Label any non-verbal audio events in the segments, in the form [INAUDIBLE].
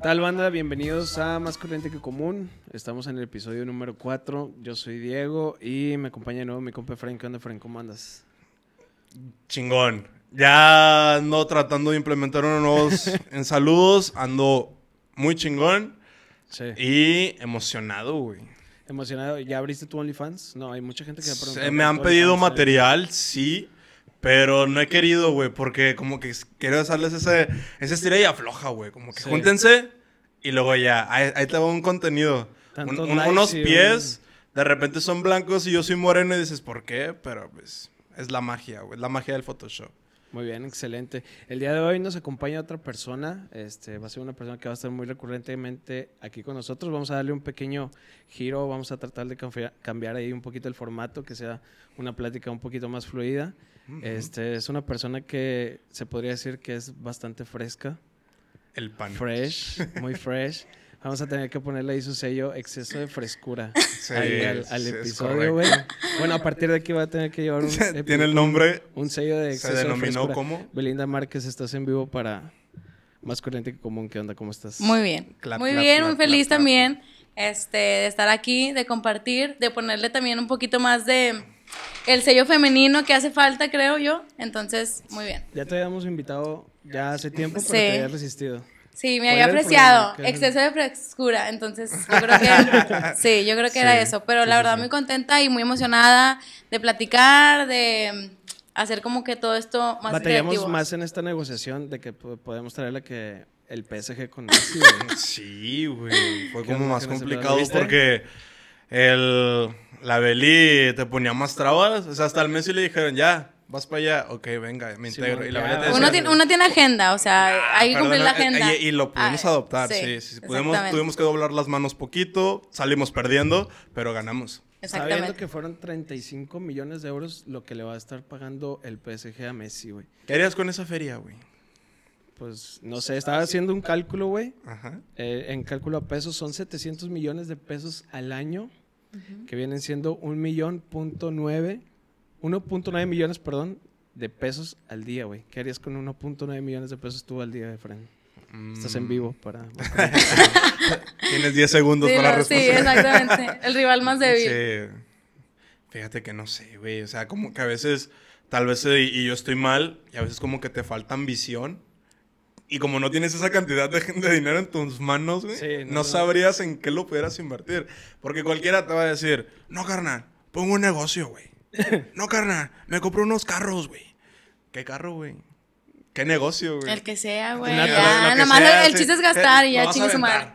¿Qué tal, banda? Bienvenidos a Más Corriente que Común. Estamos en el episodio número 4. Yo soy Diego y me acompaña de nuevo mi compa Frank. ¿Qué onda, Frank? ¿Cómo andas? Chingón. Ya ando tratando de implementar unos nuevos [LAUGHS] en saludos. Ando muy chingón Sí. y emocionado, güey. ¿Emocionado? ¿Ya abriste tu OnlyFans? No, hay mucha gente que ha preguntado. Se me han pedido OnlyFans, material, sí. Pero no he querido, güey, porque como que quiero hacerles ese, ese estira y afloja, güey. Como que Sí. júntense y luego ya, ahí, ahí te va un contenido. Un- un- unos y pies, de repente son blancos y yo soy moreno y dices, ¿por qué? Pero pues es la magia, güey, la magia del Photoshop. Muy bien, excelente. El día de hoy nos acompaña otra persona. Este va a ser una persona que va a estar muy recurrentemente aquí con nosotros. Vamos a darle un pequeño giro. Vamos a tratar de cambiar, ahí un poquito el formato, que sea una plática un poquito más fluida. Este es una persona que se podría decir que es bastante fresca. El pan. Fresh, muy fresh. [LAUGHS] Vamos a tener que ponerle ahí su sello exceso de frescura [LAUGHS] Sí, ahí al, al sí, es episodio, güey. Bueno, a partir de aquí va a tener que llevar un, [LAUGHS] Tiene el nombre, un sello de se exceso de denominó frescura. como Belinda Márquez, estás en vivo para Más Corriente que Común. ¿Qué onda? ¿Cómo estás? Muy bien. Clap, muy clap, bien, clap, muy feliz clap, también este, de estar aquí, de compartir, de ponerle también un poquito más de el sello femenino que hace falta, creo yo. Entonces, muy bien. Ya te habíamos invitado ya hace tiempo, pero Sí. te habías resistido. Sí, ¿Cuál me había el apreciado. Exceso de frescura. Entonces, yo creo que. [LAUGHS] sí, yo creo que era eso. Pero sí, la verdad, sí. muy contenta y muy emocionada de platicar, de hacer como que todo esto más Batallamos creativo. más en esta negociación de que po- podemos traerle que el PSG con [LAUGHS] Messi, güey. Sí, güey. Fue ¿Qué como más complicado porque el, la Beli te ponía más trabas. O sea, hasta al Messi le dijeron, ya, vas para allá. Ok, venga, me Sí, integro. bueno, y la Uno tiene, uno tiene agenda, o sea, hay que "Ah, cumplir la perdona", agenda. Y, y lo pudimos Ah, adoptar, sí. sí, sí. Pudimos, tuvimos que doblar las manos poquito, salimos perdiendo, pero ganamos. Exactamente. que fueron 35 millones de euros lo que le va a estar pagando el PSG a Messi, güey. ¿Qué harías con esa feria, güey? Pues no sé, estaba haciendo un cálculo, güey. Ajá. Eh, en cálculo a pesos son 700 millones de pesos al año, que vienen siendo un millón punto nueve, 1.9 millones, perdón, de pesos al día, güey. ¿Qué harías con 1.9 millones de pesos tú al día, Fran? Estás en vivo para... [LAUGHS] Tienes 10 segundos Sí, para lo- sí, responder. exactamente. El rival más débil. Sí. Fíjate que no sé, güey. O sea, como que a veces, tal vez, y yo estoy mal, y a veces como que te falta ambición. Y como no tienes esa cantidad de, de dinero en tus manos, güey, Sí, no, no, no. sabrías en qué lo pudieras invertir. Porque cualquiera te va a decir, no, carnal, pongo un negocio, güey. [LAUGHS] No, carnal, me compro unos carros, güey. ¿Qué carro, güey? ¿Qué negocio, güey? El que sea, güey. Ya, Lo- lo que nada más sea, el sí. chiste es gastar y ya chingue su madre.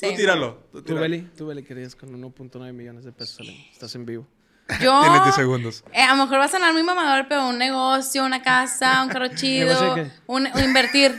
Tú Sí. tíralo. Tú ¿Tú, tíralo. Beli? ¿Tú, Beli, querías con 1.9 millones de pesos año? Estás en vivo. Yo, [LAUGHS] Tienes 10 segundos. eh, a lo mejor va a sonar muy mamador, pero un negocio, una casa, un carro [LAUGHS] ¿Negocio chido, un, un invertir.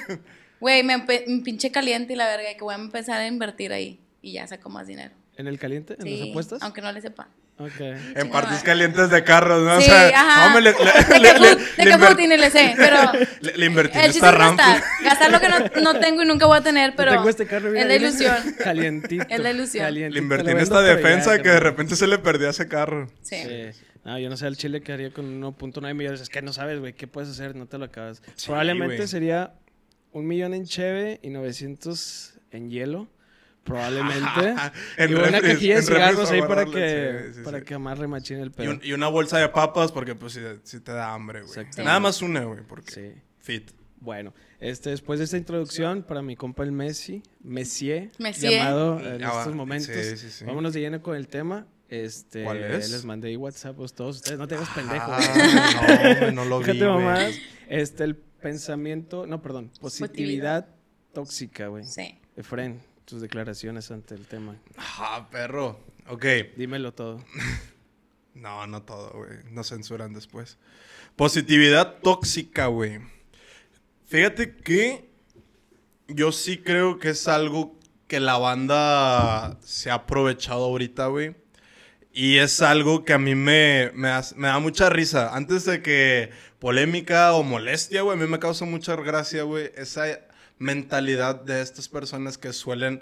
Güey, me, pinche caliente y la verga, que voy a empezar a invertir ahí y ya saco más dinero. ¿En el caliente? ¿En las Sí, apuestas? aunque no le sepa. Ok. En Chingada partes madre. calientes de carros, ¿no? Sí, o sea, ajá. hombre, le, [LAUGHS] de le, que le- de que ni le sé, pero [LAUGHS] le- le invertí en esta es rampa. gastar. Lo que no, no tengo y nunca voy a tener, pero Tengo este carro, mira, es la ilusión. [LAUGHS] Calientito. Es la ilusión. calientito, Le invertí en esta pero ya, defensa que de repente se le perdió ese carro. Sí. Sí. No, yo no sé el chile que haría con 1.9 millones. Es que no sabes, güey, qué puedes hacer, no te lo acabas. Sí, Probablemente sería un millón en cheve y 900 en hielo. Probablemente. En y una refris- cajilla de cigarros ahí para que, sí, sí, para sí. que amarre machín el Y, un- y una bolsa de papas porque pues si, si te da hambre, güey. Nada más una, güey, porque Sí. fit. Bueno, este, después de esta introducción, para mi compa el Messi, Messier, Messier. llamado en estos momentos. Sí, sí, sí. Vámonos de lleno con el tema. Este, ¿Cuál es? Les mandé WhatsApp a todos ustedes. No te hagas pendejo. Ah, no, güey, no lo [LAUGHS] vi, mamás. Este, el pensamiento, no, perdón, positividad tóxica, güey. Sí. Efren, tus declaraciones ante el tema. Ah, perro. Ok. Dímelo todo. [LAUGHS] No, no todo, güey. No censuran después. Positividad tóxica, güey. Fíjate que yo sí creo que es algo que la banda se ha aprovechado ahorita, güey. Y es algo que a mí me, me, me da mucha risa. Antes de que polémica o molestia, güey, a mí me causa mucha gracia, güey, esa mentalidad de estas personas que suelen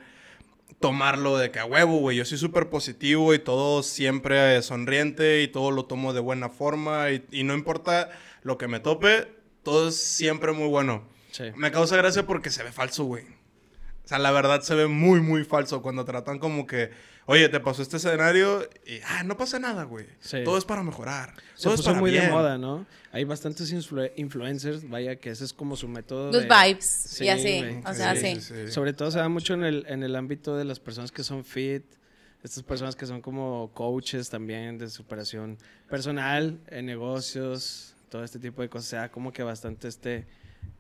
tomarlo de que a huevo, güey. Yo soy súper positivo y todo siempre sonriente y todo lo tomo de buena forma y, y no importa lo que me tope, todo es siempre muy bueno. Sí. Me causa gracia porque se ve falso, güey. O sea, la verdad se ve muy, muy falso cuando tratan como que, oye, te pasó este escenario y, ah, no pasa nada, güey. Sí. Todo es para mejorar. Se Todo es puso para muy de bien". moda, ¿no? Hay bastantes influ- influencers, vaya, que ese es como su método. Good de- vibes Sí, y así. güey. O sea, Sí, sí. sí, sí. Sobre todo se da mucho en el, en el ámbito de las personas que son fit, estas personas que son como coaches también de superación personal, en negocios, todo este tipo de cosas. Se da como que bastante este,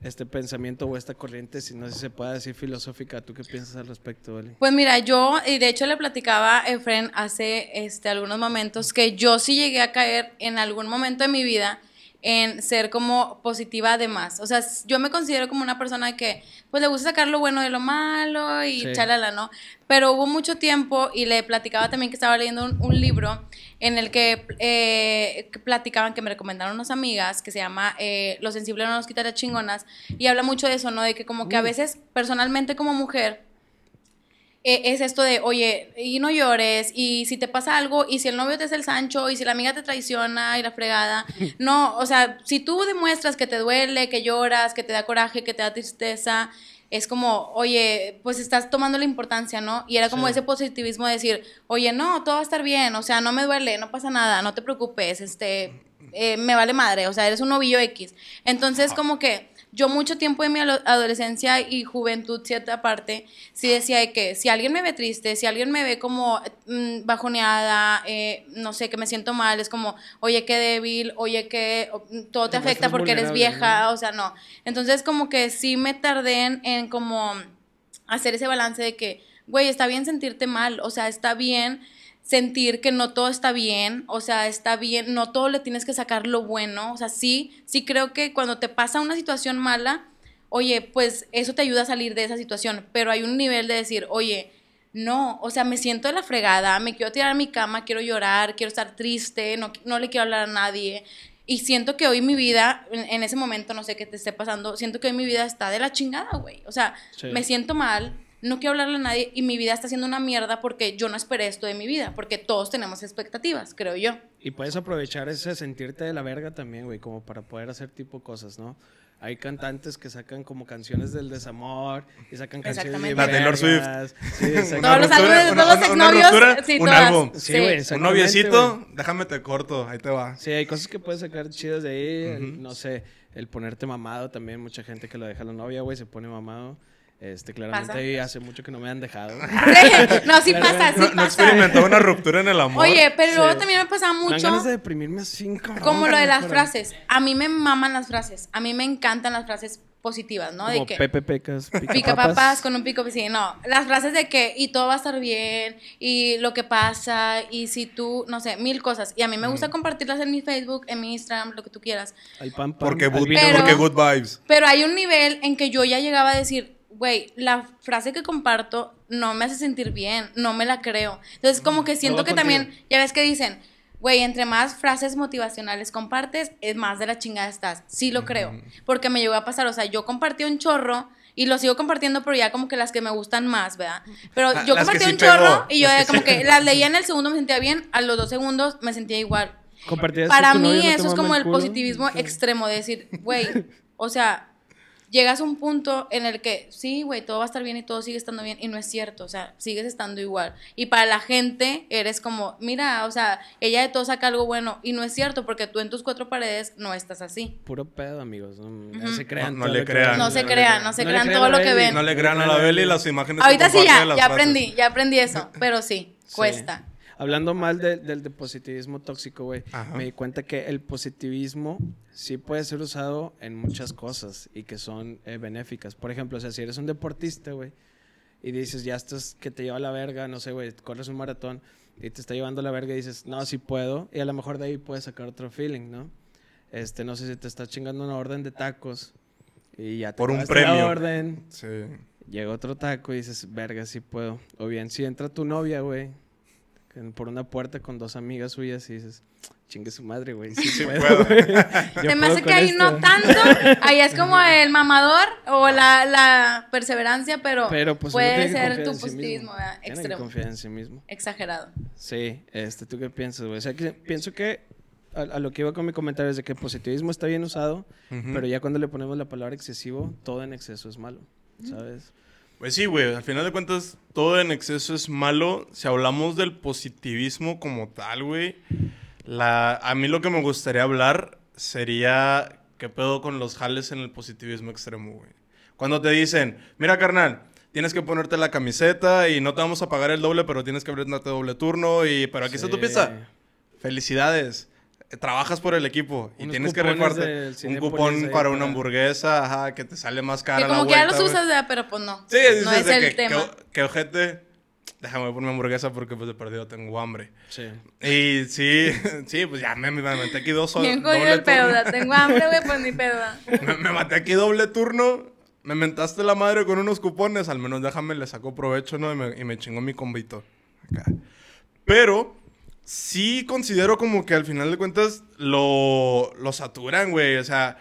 este pensamiento o esta corriente, si no si se puede decir filosófica. ¿Tú qué piensas al respecto, Vali? Pues mira, yo, y de hecho le platicaba a Efren hace este, algunos momentos que yo sí llegué a caer en algún momento de mi vida en ser como positiva además. O sea, yo me considero como una persona que pues le gusta sacar lo bueno de lo malo y Sí. chalala, ¿no? Pero hubo mucho tiempo y le platicaba también que estaba leyendo un, un libro en el que, eh, que platicaban, que me recomendaron unas amigas, que se llama eh, Lo sensible no nos quita las chingonas, y habla mucho de eso, ¿no? De que como que a Mm. veces personalmente como mujer, eh, es esto de, oye, y no llores, y si te pasa algo, y si el novio te hace el Sancho, y si la amiga te traiciona y la fregada, [LAUGHS] no, o sea, si tú demuestras que te duele, que lloras, que te da coraje, que te da tristeza, es como, oye, pues estás tomando la importancia, ¿no? Y era como Sí. ese positivismo de decir, oye, no, todo va a estar bien, o sea, no me duele, no pasa nada, no te preocupes, este, eh, me vale madre, o sea, eres un novillo X. Entonces, como que yo mucho tiempo en mi adolescencia y juventud, cierta parte, sí decía de que si alguien me ve triste, si alguien me ve como mm, bajoneada, eh, no sé, que me siento mal, es como, oye, qué débil, oye, que mm, todo te afecta porque eres vieja, ¿no? o sea, no. Entonces, como que sí me tardé en, en como hacer ese balance de que, güey, está bien sentirte mal, o sea, está bien sentir que no todo está bien, o sea, está bien, no todo le tienes que sacar lo bueno, o sea, sí, sí creo que cuando te pasa una situación mala, oye, pues eso te ayuda a salir de esa situación, pero hay un nivel de decir, oye, no, o sea, me siento de la fregada, me quiero tirar a mi cama, quiero llorar, quiero estar triste, no, no le quiero hablar a nadie. Y siento que hoy mi vida, en, en ese momento, no sé qué te esté pasando, siento que hoy mi vida está de la chingada, güey. O sea, Sí. me siento mal, no quiero hablarle a nadie y mi vida está siendo una mierda porque yo no esperé esto de mi vida, porque todos tenemos expectativas, creo yo. Y puedes aprovechar ese sentirte de la verga también, güey, como para poder hacer tipo cosas, ¿no? Hay cantantes que sacan como canciones del desamor y sacan canciones de. La Taylor Swift. Sí. Todos los álbumes todos los exnovios, sí, un todas. álbum. Sí, güey, Un exactamente, noviecito, güey. déjame te corto, ahí te va. Sí, hay cosas que puedes sacar chidas de ahí. el- no sé, el ponerte mamado también. Mucha gente que lo deja a la novia, güey, se pone mamado. Este, claramente Pasa. hace mucho que no me han dejado. [LAUGHS] no, sí pasa, sí No, no pasa. experimentó una ruptura en el amor. Oye, pero Sí. luego también me pasaba Me dan mucho ganas de deprimirme así, cabrón, como lo de las pero- frases. A mí me maman las frases. A mí me encantan las frases positivas, ¿no? De Como que Pepe Pecas, pica, pica papas. papas con un pico sí, no, las frases de que y todo va a estar bien y lo que pasa y si tú, no sé, mil cosas y a mí me gusta compartirlas en mi Facebook, en mi Instagram, lo que tú quieras. Al pan, pan, Porque, good, porque good vibes. Pero hay un nivel en que yo ya llegaba a decir, güey, la frase que comparto no me hace sentir bien, no me la creo. Entonces, como que siento que contigo. también, ya ves que dicen, güey, entre más frases motivacionales compartes, es más de la chingada estás. Sí lo creo, porque me llegó a pasar, o sea, yo compartí un chorro y lo sigo compartiendo, pero ya como que las que me gustan más, ¿verdad? Pero La- yo las que compartí sí un chorro pegó, y yo las que como sí que pegó. las leía en el segundo me sentía bien, a los dos segundos me sentía igual. Para que mí no eso es como el positivismo extremo de decir, güey, o sea, llegas a un punto en el que sí, güey, todo va a estar bien y todo sigue estando bien y no es cierto, o sea, sigues estando igual. Y para la gente eres como, mira, o sea, ella de todo saca algo bueno y no es cierto porque tú en tus cuatro paredes no estás así. Puro pedo, amigos. No, no se crean. No- le crean. No se crean, no se crean todo lo que ven. No le crean a la Beli las imágenes que Ahorita sí ya, ya frases. aprendí, ya aprendí eso, pero sí, Sí. cuesta. Hablando mal de- del de positivismo tóxico, güey, me di cuenta que el positivismo sí puede ser usado en muchas cosas y que son eh, benéficas. Por ejemplo, o sea, si eres un deportista, güey, y dices, ya estás que te lleva a la verga, no sé, güey, corres un maratón y te está llevando a la verga y dices, no, sí puedo, y a lo mejor de ahí puedes sacar otro feeling, ¿no? Este, no sé si te estás chingando una orden de tacos y ya te Por un acabaste la premio. orden, Sí. Llega otro taco y dices, verga, sí puedo. O bien, si entra tu novia, güey, por una puerta con dos amigas suyas y dices, chingue su madre, güey, sí, Sí puedo. puedo. [LAUGHS] Se me hace que ahí no esto". tanto, [LAUGHS] ahí es como el mamador o la, la perseverancia, pero, Pero pues puede ser tu sí positivismo. ¿verdad? Extremo, confiar en sí mismo. exagerado. Sí, este, ¿tú qué piensas, güey? O sea, que pienso que a, a lo que iba con mi comentario es de que positivismo está bien usado, pero ya cuando le ponemos la palabra excesivo, todo en exceso es malo, ¿sabes? Pues sí, güey, al final de cuentas todo en exceso es malo. Si hablamos del positivismo como tal, güey, la... a mí lo que me gustaría hablar sería qué pedo con los jales en el positivismo extremo, güey. Cuando te dicen, mira carnal, tienes que ponerte la camiseta y no te vamos a pagar el doble, pero tienes que abrirte doble turno y pero aquí está tu Sí. pizza. Felicidades. Trabajas por el equipo y Unos tienes que recuarte un cupón ahí para una hamburguesa, ajá, que te sale más cara Que la como que ya vuelta, los güey. usas, ¿verdad? pero pues no. Sí, dices no es de el que, tema. que, que ojete, déjame poner mi hamburguesa porque pues de perdido tengo hambre. Sí. Y sí, [LAUGHS] sí, pues ya me, me maté aquí dos Bien doble jodido el pedo. Tengo hambre, güey, pues ni pedo. me, me maté aquí doble turno. Me mentaste la madre con unos cupones. Al menos déjame, le sacó provecho, ¿no? Y me, y me chingó mi combito. Acá. Pero sí considero como que al final de cuentas lo, lo saturan, güey. O sea,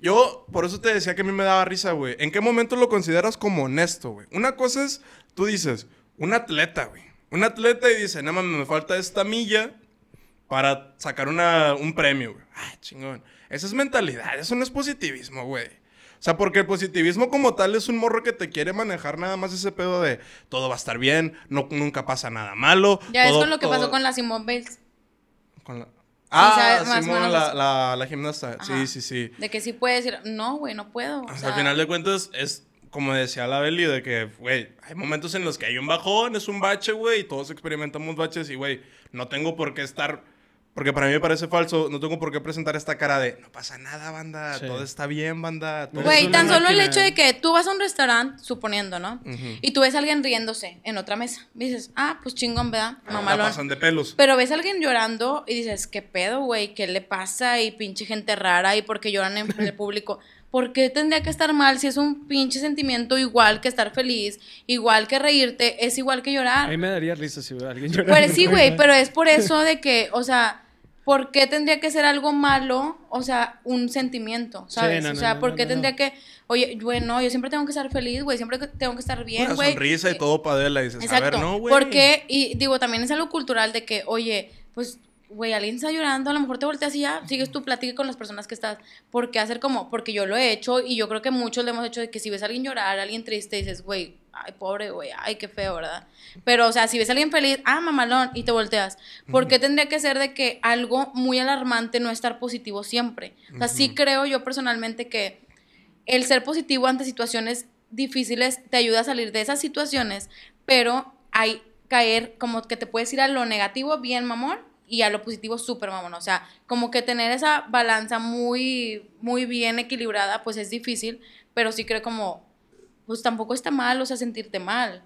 yo por eso te decía que a mí me daba risa, güey. ¿En qué momento lo consideras como honesto, güey? Una cosa es, tú dices, un atleta, güey. Un atleta y dice, no mames, me falta esta milla para sacar una, un premio, güey. Ah, chingón. Esa es mentalidad, eso no es positivismo, güey. O sea, porque el positivismo como tal es un morro que te quiere manejar nada más ese pedo de todo va a estar bien, no, nunca pasa nada malo. Ya todo- con lo que todo- pasó con la Simone Biles. con la- Ah, Simón, menos la, eso. la, la gimnasta. Sí, Ajá. sí, sí. De que sí puedes decir, no, güey, no puedo. O O sea, sea, al final de cuentas, es como decía la Beli, de que, güey, hay momentos en los que hay un bajón, es un bache, güey, y todos experimentamos baches, y, güey, no tengo por qué estar, porque para mí me parece falso, no tengo por qué presentar esta cara de, no pasa nada, banda, Sí. todo está bien, banda. Güey, tan solo el hecho de que tú vas a un restaurante, suponiendo, ¿no? Y tú ves a alguien riéndose en otra mesa. Dices, ah, pues chingón, ¿verdad? La Mamalón. pasan de pelos. Pero ves a alguien llorando y dices, ¿qué pedo, güey? ¿Qué le pasa? Y pinche gente rara y porque lloran en el público. ¿Por qué tendría que estar mal si es un pinche sentimiento igual que estar feliz, igual que reírte, es igual que A llorar? mí me daría risa si veo a alguien llorando. Pues sí, güey, [LAUGHS] pero es por eso de que, o sea, ¿por qué tendría que ser algo malo? O sea, un sentimiento, ¿sabes? no, o sea, no, ¿por no, qué no, tendría no. que, oye, bueno, yo siempre tengo que estar feliz, güey, siempre tengo que estar bien, Una güey? sonrisa y todo padela, y dices, Exacto. a ver, no, güey. Porque, y digo, también es algo cultural de que, oye, pues, güey, alguien está llorando, a lo mejor te volteas y ya, sigues tu plática con las personas que estás. ¿Por qué hacer como? Porque yo lo he hecho y yo creo que muchos lo hemos hecho de que si ves a alguien llorar, a alguien triste, dices, güey, ay, pobre, güey, ay, qué feo, ¿verdad? Pero, o sea, si ves a alguien feliz, ah, mamalón, y te volteas. ¿Por qué tendría que ser de que algo muy alarmante no estar positivo siempre? O sea, sí creo yo personalmente que el ser positivo ante situaciones difíciles te ayuda a salir de esas situaciones, pero hay caer como que te puedes ir a lo negativo bien mamón y a lo positivo súper mamón, o sea, como que tener esa balanza muy muy bien equilibrada, pues es difícil, pero sí creo como pues tampoco está mal, o sea, sentirte mal.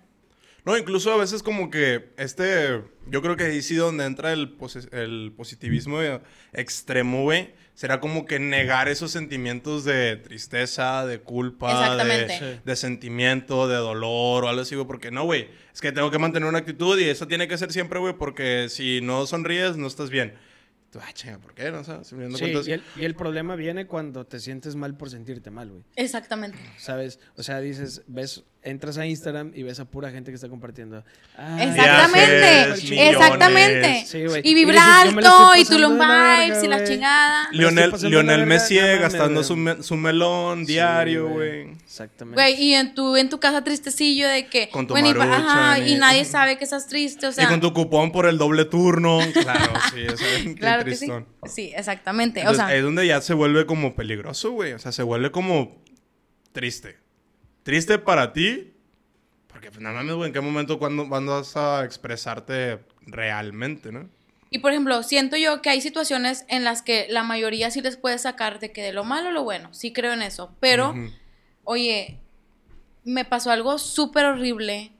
No, incluso a veces como que este, yo creo que ahí sí donde entra el, el positivismo extremo, güey, será como que negar esos sentimientos de tristeza, de culpa, de, de sentimiento, de dolor o algo así, güey, porque no, güey, es que tengo que mantener una actitud y eso tiene que ser siempre, güey, porque si no sonríes no estás bien. Tú, ah, chinga, ¿por qué? No sé, si me dando Sí, y el, y el problema viene cuando te sientes mal por sentirte mal, güey. Exactamente. ¿Sabes? O sea, dices, ves, entras a Instagram y ves a pura gente que está compartiendo. Exactamente, exactamente. Sí, y Y vibra alto y Tulum vibes y la chingada. Lionel, Lionel Messi gastando su, me- su melón Sí, diario, güey. Exactamente. Güey, y en tu, en tu casa tristecillo de que... Con tu bueno, y, ajá, y y- nadie sabe que estás triste, o sea... y con tu cupón por el doble turno. [LAUGHS] Claro, sí, eso es qué Claro que sí. tristón. Sí, exactamente. Entonces, o sea, es donde ya se vuelve como peligroso, güey. O sea, se vuelve como triste. Triste para ti. Porque, pues, nada más, güey, ¿en qué momento cuando, cuando vas a expresarte realmente, no? y por ejemplo, siento yo que hay situaciones en las que la mayoría sí les puede sacar de que de lo malo lo bueno, sí creo en eso, pero, oye, me pasó algo súper horrible,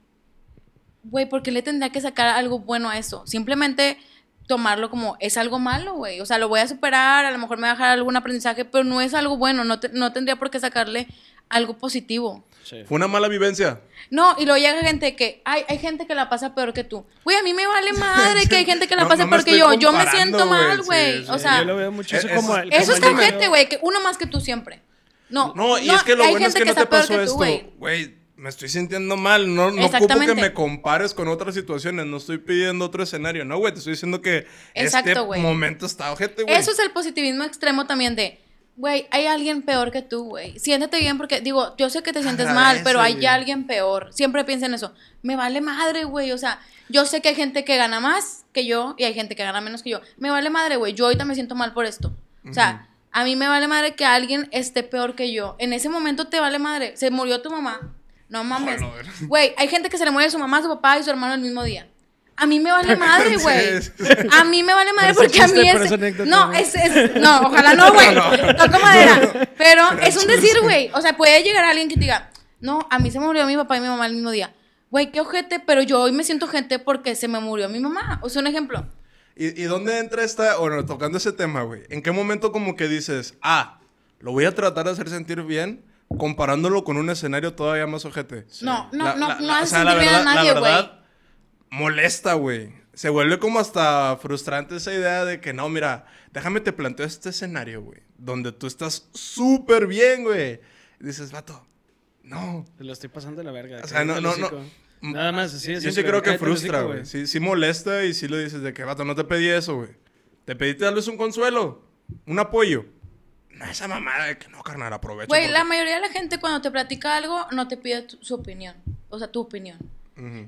güey, ¿por qué le tendría que sacar algo bueno a eso? Simplemente tomarlo como es algo malo, güey, o sea, lo voy a superar, a lo mejor me va a dejar algún aprendizaje, pero no es algo bueno, no, te- no tendría por qué sacarle algo positivo. Sí. Fue una mala vivencia. No, y luego llega gente que, hay, hay gente que la pasa peor que tú. Güey, a mí me vale madre que hay [LAUGHS] gente que la No- pasa no peor que yo. Yo me siento mal, güey. sí. o sea, yo lo veo mucho eso es- como... el- eso como es niño- güey, que uno más que tú siempre. No, No, y es que lo bueno es gente que no te pasó esto. güey. Güey, me estoy sintiendo mal. No, no ocupo que me compares con otras situaciones. No estoy pidiendo otro escenario. No, güey, te estoy diciendo que Exacto, este momento está ojete, güey. Eso es el positivismo extremo también de, Güey, hay alguien peor que tú, güey. Siéntete bien porque, digo, yo sé que te sientes mal, pero hay güey. alguien peor. Siempre piensa en eso. Me vale madre, güey. O sea, yo sé que hay gente que gana más que yo y hay gente que gana menos que yo. Me vale madre, güey. Yo ahorita me siento mal por esto. O sea, a mí me vale madre que alguien esté peor que yo. En ese momento te vale madre. Se murió tu mamá. No mames. Güey, hay gente que se le muere su mamá, su papá y su hermano el mismo día. A mí me vale madre, güey. A mí me vale madre porque a mí es. No, es, es- No, ojalá no, [LAUGHS] güey. Toco madera. Pero es un decir, güey. O sea, puede llegar alguien que te diga, no, a mí se me murió mi papá y mi mamá el mismo día. Güey, qué ojete, pero yo hoy me siento gente porque se me murió mi mamá. O sea, un ejemplo. ¿Y, y dónde entra esta, bueno, tocando ese tema, güey? ¿En qué momento como que dices, ah, lo voy a tratar de hacer sentir bien, comparándolo con un escenario todavía más ojete? No, no, La- no, la- no hace o sea, sentir bien a nadie, güey. Molesta, güey. Se vuelve como hasta frustrante esa idea de que, no, mira, déjame te planteo este escenario, güey, donde tú estás súper bien, güey. Dices, vato, no. Te lo estoy pasando de la verga. O sea, no, no. Nada más, así de Yo sí creo que frustra, güey. Sí, sí molesta y sí lo dices de que, vato, no te pedí eso, güey. Te pedí tal vez un consuelo, un apoyo. No, esa mamada de que no, carnal, aprovecho. Güey, porque- la mayoría de la gente cuando te platica algo no te pide tu- su opinión. O sea, tu opinión.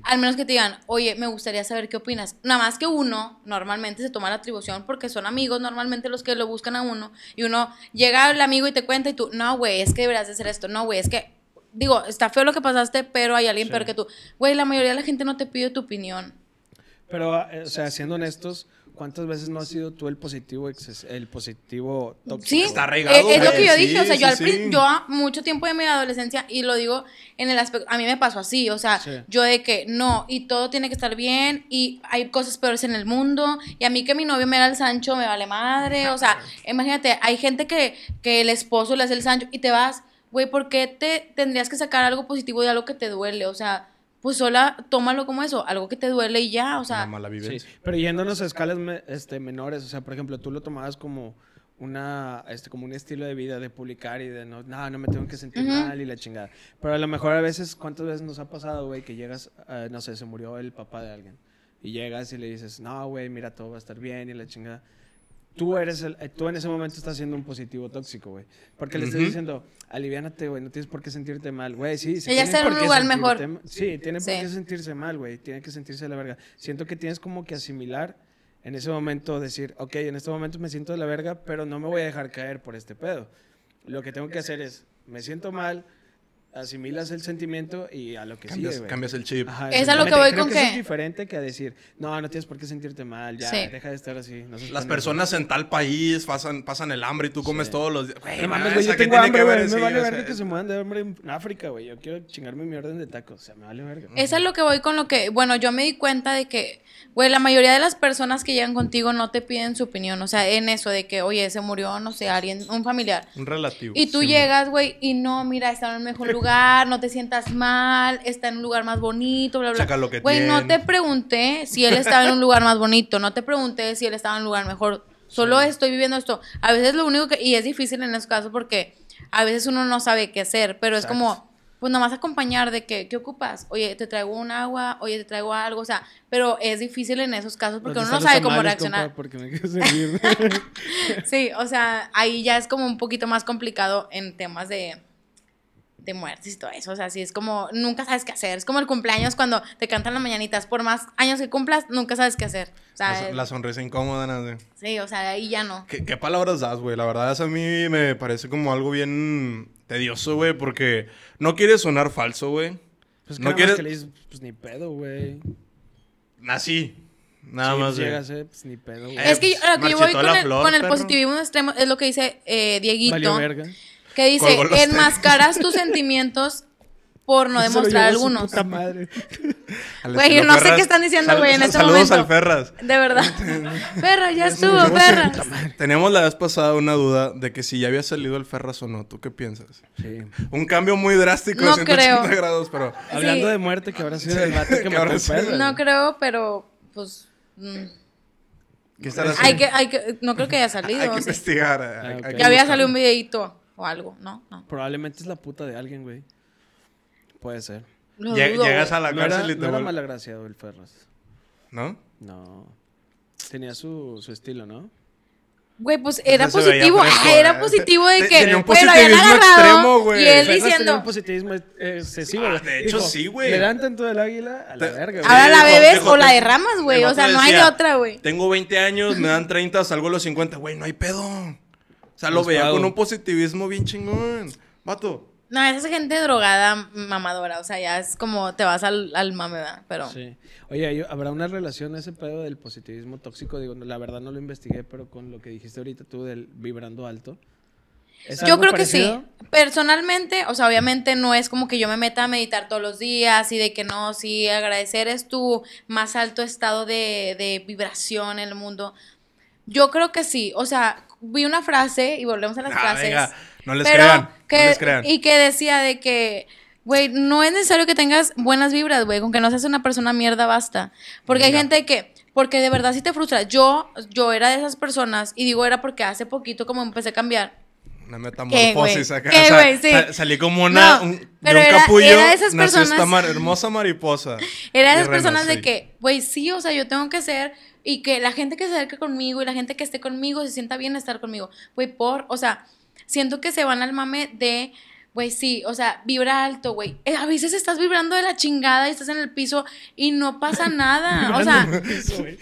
Al menos que te digan, oye, me gustaría saber qué opinas. Nada más que uno normalmente se toma la atribución porque son amigos normalmente los que lo buscan a uno. Y uno llega el amigo y te cuenta y tú, no, güey, es que deberías de hacer esto. No, güey, es que, digo, está feo lo que pasaste, pero hay alguien Sí. peor que tú. Güey, la mayoría de la gente no te pide tu opinión. Pero, eh, o sea, siendo honestos, ¿cuántas veces no has sido tú el positivo, el positivo tóxico? Sí, Está arraigado, eh, es lo güey, que yo sí, dije, o sea, sí, yo, al sí. yo a mucho tiempo de mi adolescencia, y lo digo en el aspecto, a mí me pasó así, o sea, Sí. yo de que no, y todo tiene que estar bien, y hay cosas peores en el mundo, y a mí que mi novio me era el Sancho, me vale madre, o sea, [LAUGHS] imagínate, hay gente que, que el esposo le hace el Sancho, y te vas, güey, ¿por qué te tendrías que sacar algo positivo de algo que te duele? O sea, pues sola, tómalo como eso, algo que te duele y ya, o sea, Una mala Sí, vivencia. pero yéndonos a escalas me- este, menores, o sea, por ejemplo, tú lo tomabas como una, este, como un estilo de vida de publicar y de no, no, no me tengo que sentir mal y la chingada. Pero a lo mejor a veces, ¿cuántas veces nos ha pasado, güey, que llegas, eh, no sé, se murió el papá de alguien y llegas y le dices, no, güey, mira, todo va a estar bien y la chingada. Tú eres el, eh, tú en ese momento estás siendo un positivo tóxico, güey. Porque le estás Ujú. diciendo, aliviánate, güey, no tienes por qué sentirte mal, güey, sí. sí Ella está en por un lugar mejor. Sí, tiene por Sí. qué sentirse mal, güey. Tiene que sentirse de la verga. Siento que tienes como que asimilar en ese momento, decir, ok, en este momento me siento de la verga, pero no me voy a dejar caer por este pedo. Lo que tengo que hacer es, me siento mal, asimilas el sentimiento y a lo que Cambias, sigue, cambias el chip. Ajá, Es a lo que voy Creo con eso que- es diferente que a decir, no, no tienes por qué sentirte mal, ya, Sí. deja de estar así. no Las pendejo". personas en tal país pasan, pasan el hambre y tú comes Sí. todos los días. Güey, mames, ¿eso güey, yo tengo hambre, que güey. Me Sí, vale o sea, verga que se mueran de hambre en África, güey. Yo quiero chingarme mi orden de tacos. O sea, me vale verga. Es a lo que voy con lo que, bueno, yo me di cuenta de que, güey, la mayoría de las personas que llegan contigo no te piden su opinión, o sea, en eso de que, oye, se murió, no sé, alguien, un familiar. Un relativo. Y tú Sí, llegas, güey, y no, mira, está en el mejor [LAUGHS] lugar, no te sientas mal, está en un lugar más bonito, bla, bla. Checa lo que Güey, no te pregunté si él estaba en un lugar más bonito, no te pregunté si él estaba en un lugar mejor. Solo estoy viviendo esto. A veces lo único que, y es difícil en esos casos porque a veces uno no sabe qué hacer, pero es como, pues nomás acompañar de que, ¿qué ocupas? Oye, te traigo un agua, oye, te traigo algo, o sea, pero es difícil en esos casos porque uno ¿Dónde no sabe cómo reaccionar. compa? Porque me. [LAUGHS] Sí, o sea, ahí ya es como un poquito más complicado en temas de, de muertes y todo eso. O sea, sí es como, nunca sabes qué hacer. Es como el cumpleaños cuando te cantan las mañanitas. Por más años que cumplas, nunca sabes qué hacer. O sea, La, la sonrisa incómoda, ¿no? Sí, o sea, ahí ya no. ¿Qué, qué palabras das, güey? La verdad, eso a mí me parece como algo bien tedioso, güey, porque no quieres sonar falso, güey. Pues que no quieres... que le dices, pues ni pedo, güey. Así. Nada Sí, más, güey. llegas, eh, pues ni pedo, güey. Eh, es que yo- lo que yo voy con el, flor, con el positivismo extremo es lo que dice eh, Dieguito. Valió verga. Que dice, enmascaras tus [LAUGHS] sentimientos por no demostrar algunos. puta madre. [LAUGHS] Güey, yo no sé Ferras. qué están diciendo, güey, en este Saludos momento. al Ferras. De verdad. [LAUGHS] Perra, ya estuvo, madre. Tenemos la vez pasada una duda de que si ya había salido el Ferras o no. ¿Tú qué piensas? Sí. Un cambio muy drástico No de 180 creo. grados, pero... Hablando Sí. de muerte, que habrá sido el vato que al sido. perro. No creo, pero pues mm, ¿Qué estará hay haciendo? que, hay que, no creo que haya salido. Hay que o sea, investigar. hay- Ah, hay que ya había salido un videito o algo, ¿no? No. Probablemente es la puta de alguien, güey. Puede ser. Lo Lle- dudo, Llegas güey. a la No era, cárcel y te no era malagraciado el Ferras. ¿No? No. Tenía su, su estilo, ¿no? Güey, pues era positivo. fresco, ah, era positivo de que tenía un positivismo agarrado extremo, güey. y él tenía diciendo, un positivismo excesivo. Ah, de hecho, Dijo, sí, güey. Le dan tanto del águila a la Te- verga, güey. ahora la bebes dijo, o la derramas, güey. O sea, no hay de otra, güey. Tengo 20 años, me dan 30, salgo a los 50. Güey, no hay pedo. O sea, lo veía pago. con un positivismo bien chingón. Vato. No, esa es gente drogada, mamadora. O sea, ya es como te vas al, al mame, ¿verdad? Pero. Sí. Oye, ¿hay- ¿habrá una relación ese pedo del positivismo tóxico? Digo, la verdad no lo investigué, pero con lo que dijiste ahorita tú del vibrando alto. ¿Es Yo creo que sí. Personalmente, o sea, obviamente no es como que yo me meta a meditar todos los días y de que no, sí, agradecer es tu más alto estado de, de vibración en el mundo. Yo creo que sí. O sea, vi una frase y volvemos a las Ah, frases. venga, no les pero crean. que- no les crean. Y que decía de que, güey, no es necesario que tengas buenas vibras, güey, con que no seas una persona mierda basta. Porque hay gente que, porque de verdad sí te frustra. Yo, yo era de esas personas y digo era porque hace poquito como empecé a cambiar. Una metamorfosis acá. ¿Qué, o sea? Sí. sa- salí como una. No, un, de un era- capullo. era de esas esta personas- mar- hermosa mariposa. [LAUGHS] Era de esas personas de que, güey, sí, o sea, yo tengo que ser y que la gente que se acerque conmigo y la gente que esté conmigo se sienta bien estar conmigo. Güey, por, o sea, siento que se van al mame de, güey, sí, o sea, vibra alto, güey. Eh, a veces estás vibrando de la chingada y estás en el piso y no pasa nada. o sea,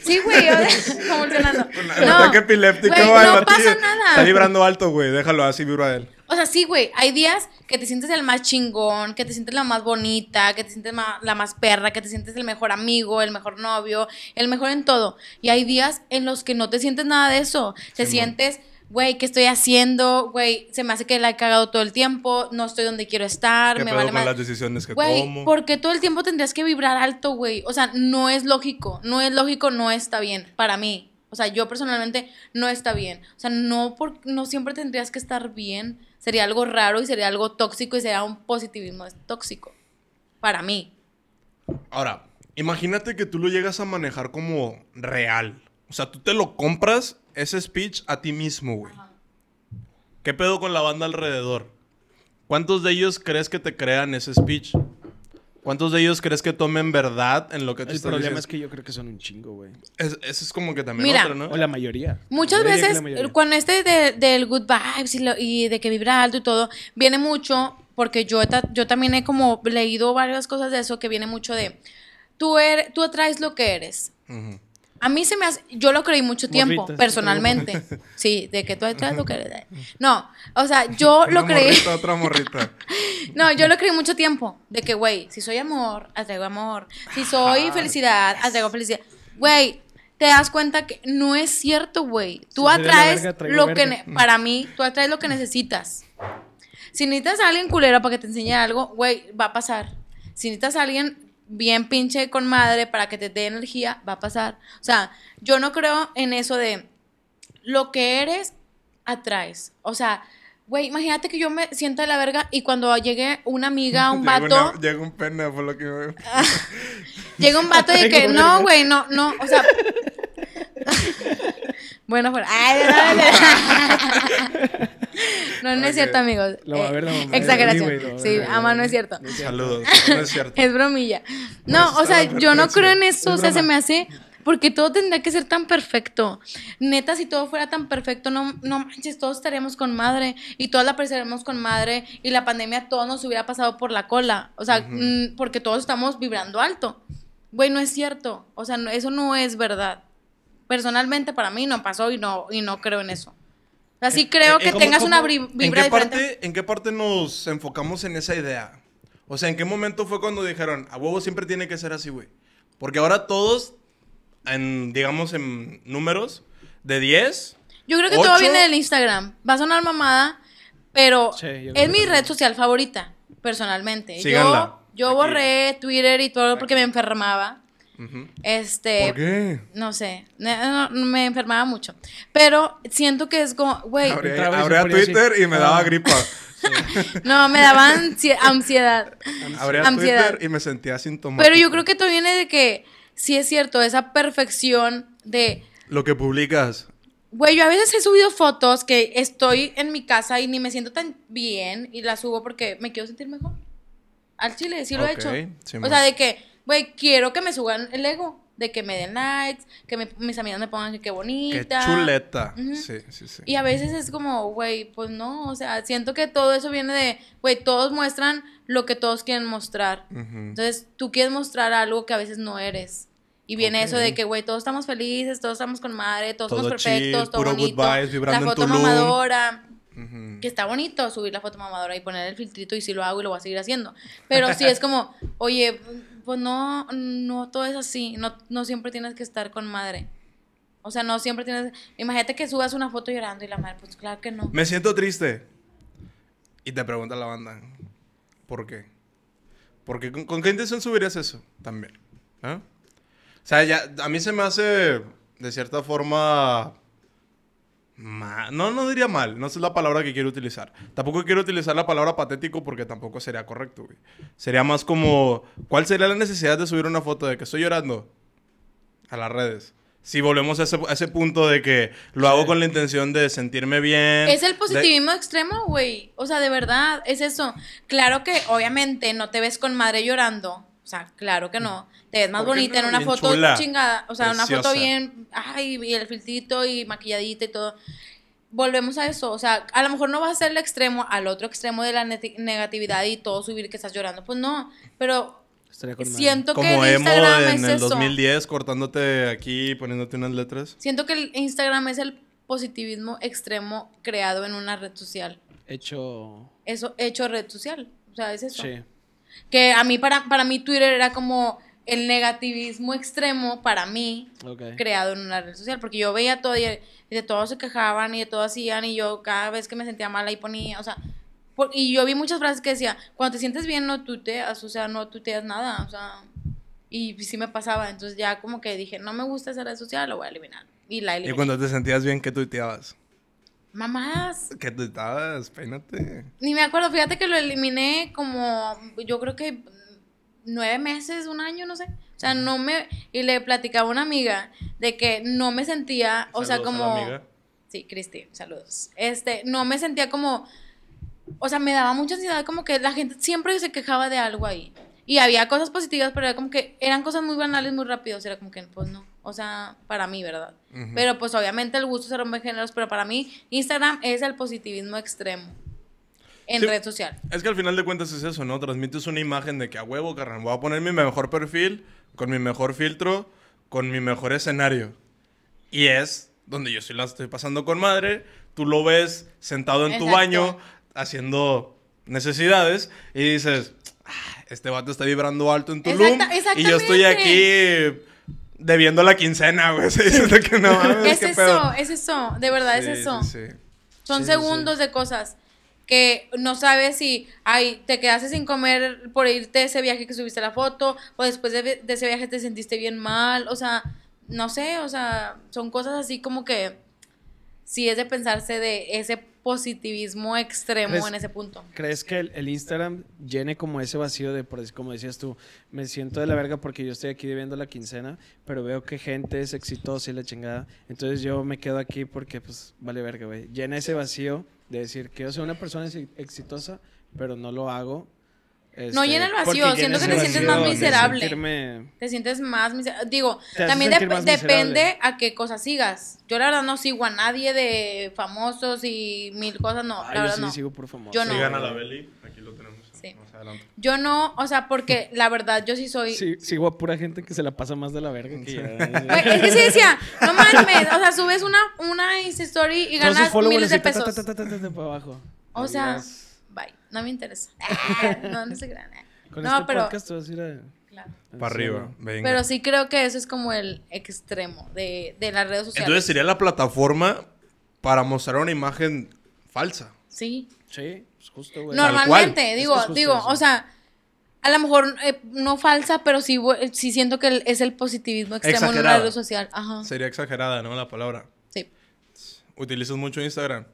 sí, güey, o sea, [LAUGHS] convulsionando. [LAUGHS] Un No, ataque epiléptico. güey, no pasa nada. Está vibrando alto, güey. Déjalo así, vibra él. O sea, sí, güey. Hay días que te sientes el más chingón, que te sientes la más bonita, que te sientes la más perra, que te sientes el mejor amigo, el mejor novio, el mejor en todo. Y hay días en los que no te sientes nada de eso. Te sientes, güey, ¿qué estoy haciendo? Güey, se me hace que la he cagado todo el tiempo, no estoy donde quiero estar, ¿Qué me pedo vale con madre. las decisiones que Güey, tomo? ¿por qué todo el tiempo tendrías que vibrar alto, güey? O sea, no es lógico, no es lógico, no está bien para mí. O sea, yo personalmente no está bien. O sea, no, por, no siempre tendrías que estar bien. Sería algo raro y sería algo tóxico y sería un positivismo tóxico. Para mí. Ahora, imagínate que tú lo llegas a manejar como real. O sea, tú te lo compras ese speech a ti mismo, güey. ¿Qué pedo con la banda alrededor? ¿Cuántos de ellos crees que te crean ese speech? ¿Cuántos de ellos crees que tomen verdad en lo que te El estás problema diciendo? es que yo creo que son un chingo, güey. Es- Eso es como que también Mira, otra, ¿no? O la mayoría. Muchas veces, mayoría. cuando este de- del good vibes y, lo- y de que vibra alto y todo, viene mucho, porque yo, ta- yo también he como leído varias cosas de eso, que viene mucho de, tú, eres, tú atraes lo que eres. Ujú. A mí se me hace, yo lo creí mucho tiempo, Morritas. personalmente. [LAUGHS] Sí, de que tú atraes lo que. No, o sea, [LAUGHS] yo lo Una creí. morrita, otra morrita. [LAUGHS] No, yo lo creí mucho tiempo. De que, güey, si soy amor, atraigo amor. Si soy felicidad, atraigo felicidad. Güey, te das cuenta que no es cierto, güey. Tú Si atraes verga, lo que, verga. para mí, tú atraes lo que necesitas. Si necesitas a alguien culero para que te enseñe algo, güey, va a pasar. Si necesitas a alguien bien pinche con madre para que te dé energía, va a pasar. O sea, yo no creo en eso de lo que eres, atraes. O sea, güey, imagínate que yo me sienta de la verga y cuando llegue una amiga, [LAUGHS] un Llega vato, una- Llega un pene, por lo que me... llega un vato [LAUGHS] de que, no, güey, no, no, o sea... [LAUGHS] bueno, fuera. Ay, ay, ay. No, [LAUGHS] no es Ok. cierto, amigos. Lo va a ver la Eh, mamá de Exageración. Sí, ama, no es cierto. Saludos. [LAUGHS] No es cierto. Es bromilla. No, o sea, yo no creo en eso. Es O sea, se me hace. Porque todo tendría que ser tan perfecto. Neta, si todo fuera tan perfecto, no, no manches, todos estaríamos con madre. Y todos la apreciaríamos con madre. Y la pandemia todo nos hubiera pasado por la cola. O sea, mm, porque todos estamos vibrando alto. Güey, no es cierto. O sea, no- eso no es verdad. Personalmente, para mí no pasó y no, y no creo en eso. O sea, sí creo Eh, que ¿cómo- tengas cómo- una bri- ¿en vibra qué, diferente. parte, ¿En qué parte nos enfocamos en esa idea? O sea, ¿en qué momento fue cuando dijeron, a huevo siempre tiene que ser así, güey? Porque ahora todos, en, digamos, en números, de 10, Yo creo que todo Ocho. viene del Instagram. Va a sonar mamada, pero Sí, es mi red social favorita, personalmente. Síganla. Yo, yo borré Twitter y todo porque me enfermaba. Este, ¿por qué? no sé, no- no, me enfermaba mucho. Pero siento que es como, güey, Abría. Twitter y me daba Ah. gripa. [LAUGHS] [LAUGHS] no, me daba ansi- ansiedad. Abría Ansiedad. Twitter y me sentía asintomático. Pero yo creo que todo viene de que, sí es cierto, esa perfección de, Lo que publicas. Güey, yo a veces he subido fotos que estoy en mi casa y ni me siento tan bien y las subo porque me quiero sentir mejor. Al chile, sí lo he hecho. sí, o sea, de que, güey, quiero que me suban el ego. de que me den likes, que me- mis amigas me pongan que qué Qué bonita. chuleta. Ujú. Sí, sí, sí. Y a veces es como, güey, pues no, o sea, siento que todo eso viene de, güey, todos muestran lo que todos quieren mostrar. Ujú. Entonces, tú quieres mostrar algo que a veces no eres. Y viene eso de que, güey, todos estamos felices, todos estamos con madre, todos Todo somos chill, perfectos, todo puro good bonito. vibes, vibrando la en foto Tulum. mamadora. Ujú. Que está bonito subir la foto mamadora y poner el filtrito y si lo hago y lo voy a seguir haciendo. Pero sí es como, oye, pues no, no todo es así. No, no siempre tienes que estar con madre. O sea, no siempre tienes. Imagínate que subas una foto llorando y la madre, pues claro que no. Me siento triste. Y te pregunta la banda, ¿por qué? Porque ¿con, qué intención subirías eso también? ¿Ah? O sea, ya, a mí se me hace de cierta forma ma- No, no diría mal, no es la palabra que quiero utilizar. Tampoco quiero utilizar la palabra patético porque tampoco sería correcto, güey. Sería más como, ¿cuál sería la necesidad de subir una foto de que estoy llorando a las redes? Si volvemos a ese, a ese punto de que lo hago con la intención de sentirme bien. Es el de- positivismo extremo, güey. O sea, de verdad, es eso. Claro que obviamente no te ves con madre llorando. O sea, claro que no. Te ves más ¿Por qué bonita en una Bien foto chula, chingada. O sea, una foto bien. Ay, y el filtrito y maquilladita y todo. Volvemos a eso. O sea, a lo mejor no vas a ser el extremo, al otro extremo de la negatividad y todo subir que estás llorando. Pues no. Pero siento que Como el emo Instagram en es el eso. 2010, cortándote aquí, poniéndote unas letras. Siento que el Instagram es el positivismo extremo creado en una red social. Hecho. Eso, hecho red social. O sea, es eso. Sí. Que a mí, para, para mí, Twitter era como el negativismo extremo para mí, Ok. creado en una red social. Porque yo veía todo y, y de todo se quejaban y de todo hacían y yo cada vez que me sentía mal ahí ponía, o sea, por- y yo vi muchas frases que decía, cuando te sientes bien no tuteas, o sea, no tuteas nada, o sea, y sí me pasaba. Entonces ya como que dije, no me gusta esa red social, lo voy a eliminar. Y la Y eliminé. cuando te sentías bien, ¿qué tuiteabas? Mamás, ¿Qué tuiteabas? Peínate. Ni me acuerdo, fíjate que lo eliminé como, yo creo que nueve meses, un año, no sé. O sea, no me... Y le platicaba a una amiga de que no me sentía, o sea, Saludos a la como... amiga. Sí, Cristi, saludos. Este, no me sentía como... O sea, me daba mucha ansiedad, como que la gente siempre se quejaba de algo ahí. Y había cosas positivas, pero era como que eran cosas muy banales muy rápidos. Era como que, pues no. O sea, para mí, ¿verdad? Pero pues obviamente el gusto se rompe en géneros, pero para mí Instagram es el positivismo extremo en Sí. red social. Es que al final de cuentas es eso, ¿no? Transmites una imagen de que a huevo, carnal, voy a poner mi mejor perfil, con mi mejor filtro, con mi mejor escenario. Y es donde yo sí la estoy pasando con madre, tú lo ves sentado en tu baño, haciendo necesidades, y dices, "Ah, este vato está vibrando alto en Tulum, Exacta- y yo estoy aquí debiendo la quincena, güey. [LAUGHS] Se dice que no mames, Es qué eso, pedo. es eso, de verdad Sí, es eso. sí, sí. Son segundos de cosas que no sabes si, ay, te quedaste sin comer por irte ese viaje que subiste la foto, o después de, de ese viaje te sentiste bien mal, o sea, no sé, o sea, son cosas así como que sí es de pensarse de ese positivismo extremo ¿Crees- en ese punto. ¿Crees que el, el Instagram llene como ese vacío de, por, como decías tú, me siento de la verga porque yo estoy aquí debiendo la quincena, pero veo que gente es exitosa y la chingada, entonces yo me quedo aquí porque pues vale verga, güey. Llena ese vacío de decir que yo soy una persona ex- exitosa, pero no lo hago. No llena el vacío, siento que te sientes más de miserable. sentirme- Te sientes más miserable. Digo, también dep- más depende miserable. a qué cosas sigas. Yo la verdad no sigo a nadie de famosos y mil cosas, no, Ay, la yo verdad sí no. sigo por famoso. Yo no. Sigan a la Beli, aquí lo tenemos. Sí. Más adelante. Yo no, o sea, porque la verdad yo sí soy... Sí, sigo a pura gente que se la pasa más de la verga que yo. [LAUGHS] Es que sí decía, no mames, o sea, subes una, una Insta story y ganas miles de pesos. ta, ta, ta, ta, ta, para abajo. O sea, Adiós. No me interesa. [LAUGHS] Ah, no, no se crean. eh. Con No, este pero, podcast te vas a ir a... claro. Para arriba, venga. pero sí creo que eso es como el extremo de, de las redes sociales. Entonces sería la plataforma para mostrar una imagen falsa. Sí. Sí, pues justo, güey. Normalmente, digo, Es que es justo digo, eso. o sea, a lo mejor eh, no falsa, pero sí, sí siento que es el positivismo extremo en una red social. Ajá. Sería exagerada, ¿no? La palabra. Sí. ¿Utilizas mucho Instagram?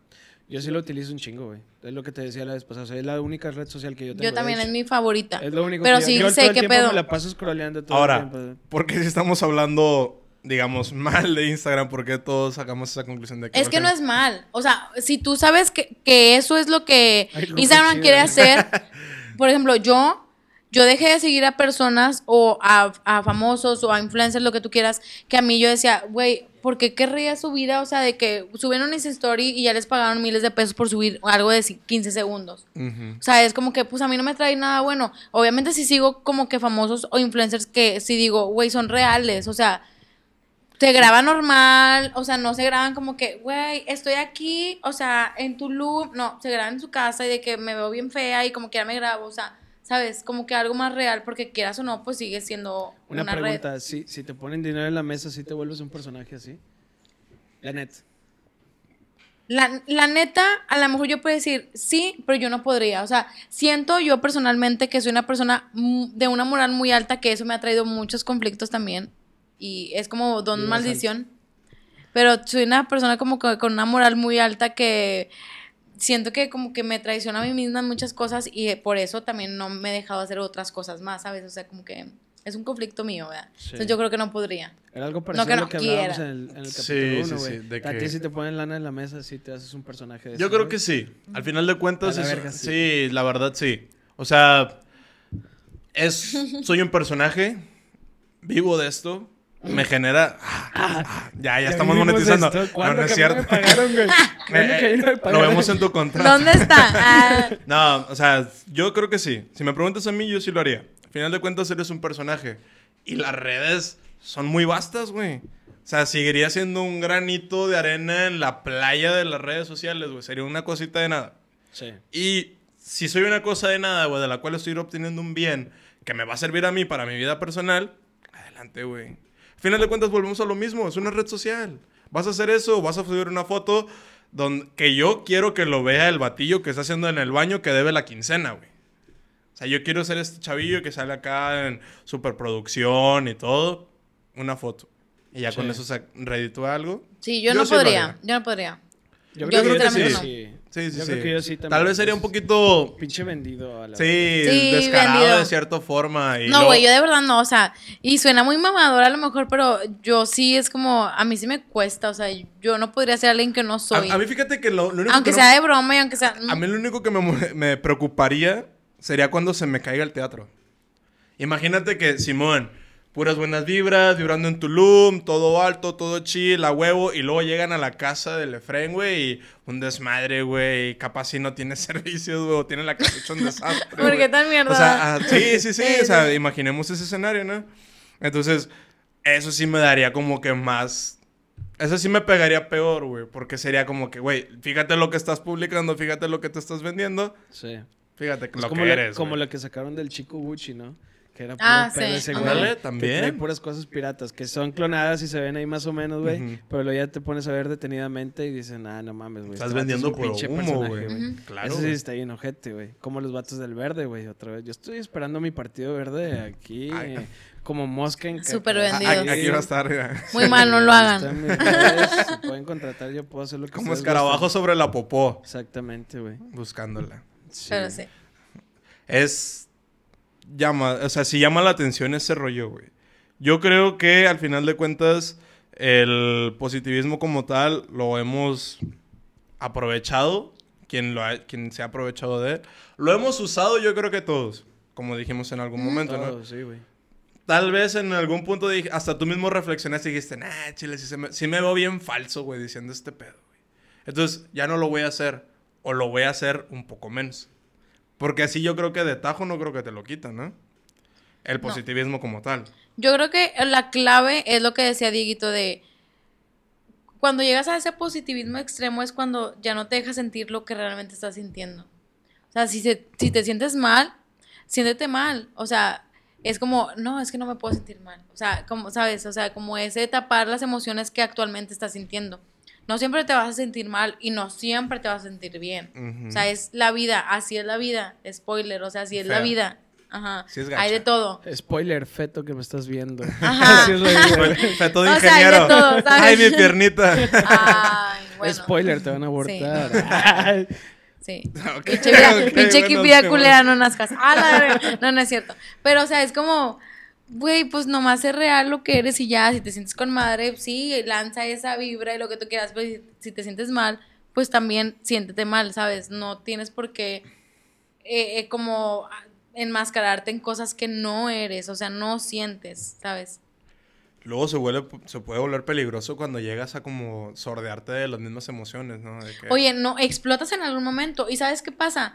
Yo sí lo utilizo un chingo, güey. Es lo que te decía la vez pasada. O sea, es la única red social que yo tengo. Yo también es mi favorita. Es lo único pero que yo- sí yo todo sé el qué pedo. me la paso scrolleando todo Ahora, el tiempo. ¿por qué si estamos hablando, digamos, [LAUGHS] mal de Instagram? ¿Por qué todos sacamos esa conclusión de que... Es que no es mal. O sea, si tú sabes que, que eso es lo que Ay, Instagram quiere hacer, [LAUGHS] por ejemplo, yo yo dejé de seguir a personas o a, a famosos o a influencers, lo que tú quieras, que a mí yo decía, güey, ¿por qué querría su vida? O sea, de que subieron una story y ya les pagaron miles de pesos por subir algo de 15 segundos. O sea, es como que, pues a mí no me trae nada bueno. Obviamente si sigo como que famosos o influencers que si digo, güey, son reales. O sea, se graba normal, o sea, no se graban como que, güey, estoy aquí, o sea, en Tulum, no, se graban en su casa y de que me veo bien fea y como que ya me grabo, o sea, ¿sabes? Como que algo más real, porque quieras o no, pues sigue siendo Una, una, red. pregunta, si, si te ponen dinero en la mesa, ¿sí te vuelves un personaje así? La net. La, la neta, a lo mejor yo puedo decir sí, pero yo no podría. O sea, siento yo personalmente que soy una persona de una moral muy alta, que eso me ha traído muchos conflictos también. Y es como don maldición. Pero soy una persona como que con una moral muy alta que siento que como que me traiciona a mí misma en muchas cosas y eh, por eso también no me he dejado hacer otras cosas más, ¿sabes? O sea, como que es un conflicto mío, ¿verdad? Sí. Entonces yo creo que no podría. Era algo parecido que a no lo que hablábamos quiera. en el, en el Sí, capítulo sí, 1, sí, de A ti si te ponen lana en la mesa, sí te haces un personaje de Yo creo que sí. Al final de cuentas, A la es- verga, sí. sí. la verdad sí. O sea, es, soy un personaje, vivo de esto, me genera... ah, ah, ya, ya, estamos monetizando. esto. No, ¿Cuándo no es cierto. pagaron, güey? [LAUGHS] ¿Cuándo Eh, lo vemos en tu contrato. ¿Dónde está? Ah, [LAUGHS] No, o sea, yo creo que sí. Si me preguntas a mí, yo sí lo haría. Al final de cuentas, eres un personaje. Y las redes son muy vastas, güey. O sea, seguiría siendo un granito de arena en la playa de las redes sociales, güey. Sería una cosita de nada. Sí. Y si soy una cosa de nada, güey, de la cual estoy obteniendo un bien que me va a servir a mí para mi vida personal, adelante, güey. Al final de cuentas, volvemos a lo mismo. Es una red social. Vas a hacer eso, vas a subir una foto donde, que yo quiero que lo vea el batillo que está haciendo en el baño que debe la quincena, güey. O sea, yo quiero ser este chavillo que sale acá en superproducción y todo. Una foto. Y ya con eso se reditúa algo. Sí, yo, Yo no podría. Yo no podría. Yo, Yo creo que sinceramente sí. no. sí. Sí, sí, Yo sí. creo que yo sí también. Tal vez sería un poquito Pinche vendido a la Sí, Sí, descarado vendido. de cierta forma. y No, güey, yo de verdad no, o sea, y suena muy mamadora a lo mejor, pero yo sí es como, a mí sí me cuesta, o sea, yo no podría ser alguien que no soy. A, a mí fíjate que lo, lo único aunque que sea no- de broma y aunque sea... A mí lo único que me, me preocuparía sería cuando se me caiga el teatro. Imagínate que, Simón, puras buenas vibras, vibrando en Tulum, todo alto, todo chill, a huevo, y luego llegan a la casa del Efren, güey, y un desmadre, güey, y capaz si no tiene [LAUGHS] servicios, güey, o tiene la casa hecha un desastre. ¿Por qué tan mierda? O sea, ah, sí, [LAUGHS] sí, sí, Sí, o sea, sí. imaginemos ese escenario, ¿no? Entonces, eso sí me daría como que más... Eso sí me pegaría peor, güey, porque sería como que, güey, fíjate lo que estás publicando, fíjate lo que te estás vendiendo, Sí. fíjate Es lo como, que la- eres, como lo que sacaron del chico Gucci, ¿no? Que era puro Ah, pedo sí. ese güey. Ándale, Que también. trae puras cosas piratas, que son clonadas y se ven ahí más o menos, güey. Pero luego ya te pones a ver detenidamente y dicen, ah, no mames, güey. Estás este es vendiendo un puro pinche humo, güey. Claro, Eso sí güey. está bien ojete, güey. Como los vatos del verde, güey, otra vez. Yo estoy esperando mi partido verde aquí, Ay. eh, como mosca en Súper vendidos. Aquí, aquí va a estar, mira. Muy mal, no lo hagan. Redes, se pueden contratar, yo puedo hacer lo que Como escarabajo sobre la popó, Exactamente, güey. buscándola. Sí, Pero sí. es llama, o sea, si llama la atención ese rollo, güey. Yo creo que al final de cuentas el positivismo como tal lo hemos aprovechado, quien lo ha- quien se ha aprovechado de él. Lo hemos usado yo creo que todos, como dijimos en algún momento, ¿no? Todo, sí, güey. Tal vez en algún punto dije- hasta tú mismo reflexionaste y dijiste, nah, chile, sí, se me, sí me veo bien falso, güey, diciendo este pedo, güey. Entonces, ya no lo voy a hacer. O lo voy a hacer un poco menos. Porque así yo creo que de tajo no creo que te lo quitan, ¿no? El positivismo como tal. Yo creo que la clave es lo que decía Dieguito de cuando llegas a ese positivismo extremo es cuando ya no te dejas sentir lo que realmente estás sintiendo. O sea, si, se- si te sientes mal, siéntete mal. O sea, es como, no, es que no me puedo sentir mal. O sea, como, ¿sabes? O sea, como ese tapar las emociones que actualmente estás sintiendo. No siempre te vas a sentir mal y no siempre te vas a sentir bien. O sea, es la vida, así es la vida. Spoiler, o sea, así es la vida. Ajá. Sí es gacha. Hay de todo. Spoiler, feto que me estás viendo. Ajá. [LAUGHS] Así es la fue todo O sea, hay de ingeniero. todo, ¿sabes? Ay, mi piernita. Ay, bueno. Spoiler, te van a abortar. Sí. [LAUGHS] Ok, Pinche vida, ok, pinche bueno, sí, culera no nazcas. Ah, la. No, no es cierto. Pero, o sea, es como, güey, pues nomás es real lo que eres y ya. Si te sientes con madre, sí, lanza esa vibra y lo que tú quieras. Pero si, si te sientes mal, pues también siéntete mal, ¿sabes? No tienes por qué, eh, eh, como, enmascararte en cosas que no eres, o sea, no sientes, ¿sabes? Luego se, vuelve, se puede volver peligroso cuando llegas a como sordearte de las mismas emociones, ¿no? De que- Oye, no, explotas en algún momento. ¿Y sabes qué pasa?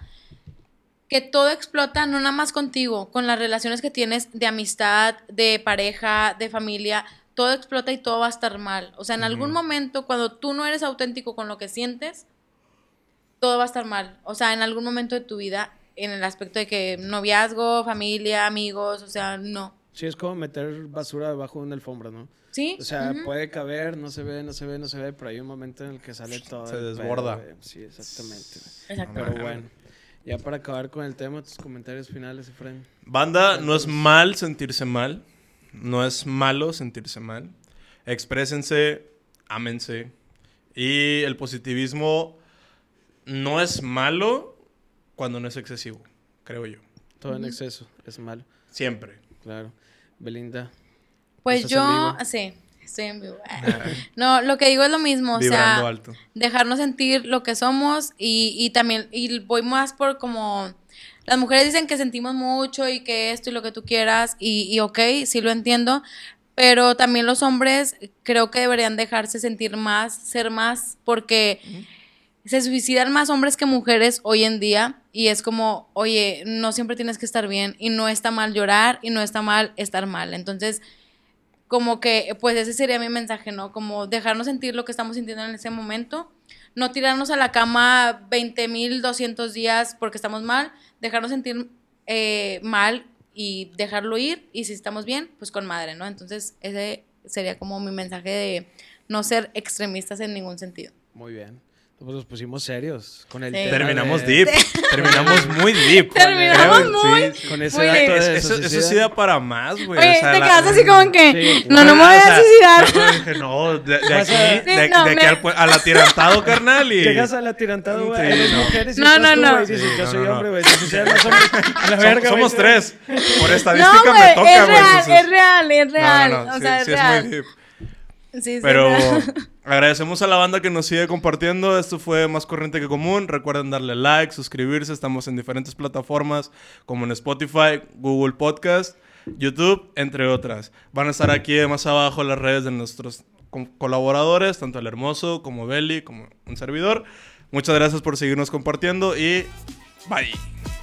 Que todo explota no nada más contigo, con las relaciones que tienes de amistad, de pareja, de familia. Todo explota y todo va a estar mal. O sea, en algún momento, cuando tú no eres auténtico con lo que sientes, todo va a estar mal. O sea, en algún momento de tu vida, en el aspecto de que noviazgo, familia, amigos, o sea, no. Sí, es como meter basura debajo de una alfombra, ¿no? ¿Sí? O sea, puede caber, no se ve, no se ve, no se ve, pero hay un momento en el que sale todo. Se pedo, desborda. sí, exactamente. Exacto. Pero bueno, ya para acabar con el tema, tus comentarios finales, Efraín. Banda, no es mal sentirse mal. No es malo sentirse mal. Exprésense, ámense. Y el positivismo no es malo cuando no es excesivo, creo yo. Todo en exceso es malo, Siempre. claro. Belinda, Pues ¿Estás en yo, vivo? sí, estoy en vivo. No, lo que digo es lo mismo, o sea, alto. dejarnos sentir lo que somos y, y también, y voy más por como, las mujeres dicen que sentimos mucho y que esto y lo que tú quieras y, y ok, sí lo entiendo, pero también los hombres creo que deberían dejarse sentir más, ser más, porque se suicidan más hombres que mujeres hoy en día y es como, oye, no siempre tienes que estar bien y no está mal llorar y no está mal estar mal. Entonces, como que, pues ese sería mi mensaje, ¿no? Como dejarnos sentir lo que estamos sintiendo en ese momento, no tirarnos a la cama 20.200 días porque estamos mal, dejarnos sentir eh, mal y dejarlo ir y si estamos bien, pues con madre, ¿no? Entonces, ese sería como mi mensaje de no ser extremistas en ningún sentido. muy bien. Pues nos pusimos serios con el Sí. tema Terminamos de- deep. Terminamos muy deep. Terminamos Creo- muy- sí, Con ese Muy dato de Es- Eso, eso sí da para más, güey. Oye, o sea, te la- quedas así como que, Sí, no, no me voy a suicidar. no, de, de aquí, a- de, Sí, no, de aquí me- al, pu- al atirantado, carnal, y... Llegas al atirantado, güey, Sí, dos no. mujeres y No, no, tú, no. güey, y dices, Sí, yo no, soy no, no. hombre, güey, [LAUGHS] la somos tres. Por estadística me toca, es güey. real, es real, es real. No, no, o sí, sea, es sí real. Sí, Pero [LAUGHS] agradecemos a la banda que nos sigue compartiendo. Esto fue más corriente que común. Recuerden darle like, suscribirse. Estamos en diferentes plataformas como en Spotify, Google Podcast, YouTube, entre otras. Van a estar aquí más abajo las redes de nuestros co- colaboradores, tanto el hermoso como Belly, como un servidor. Muchas gracias por seguirnos compartiendo y bye.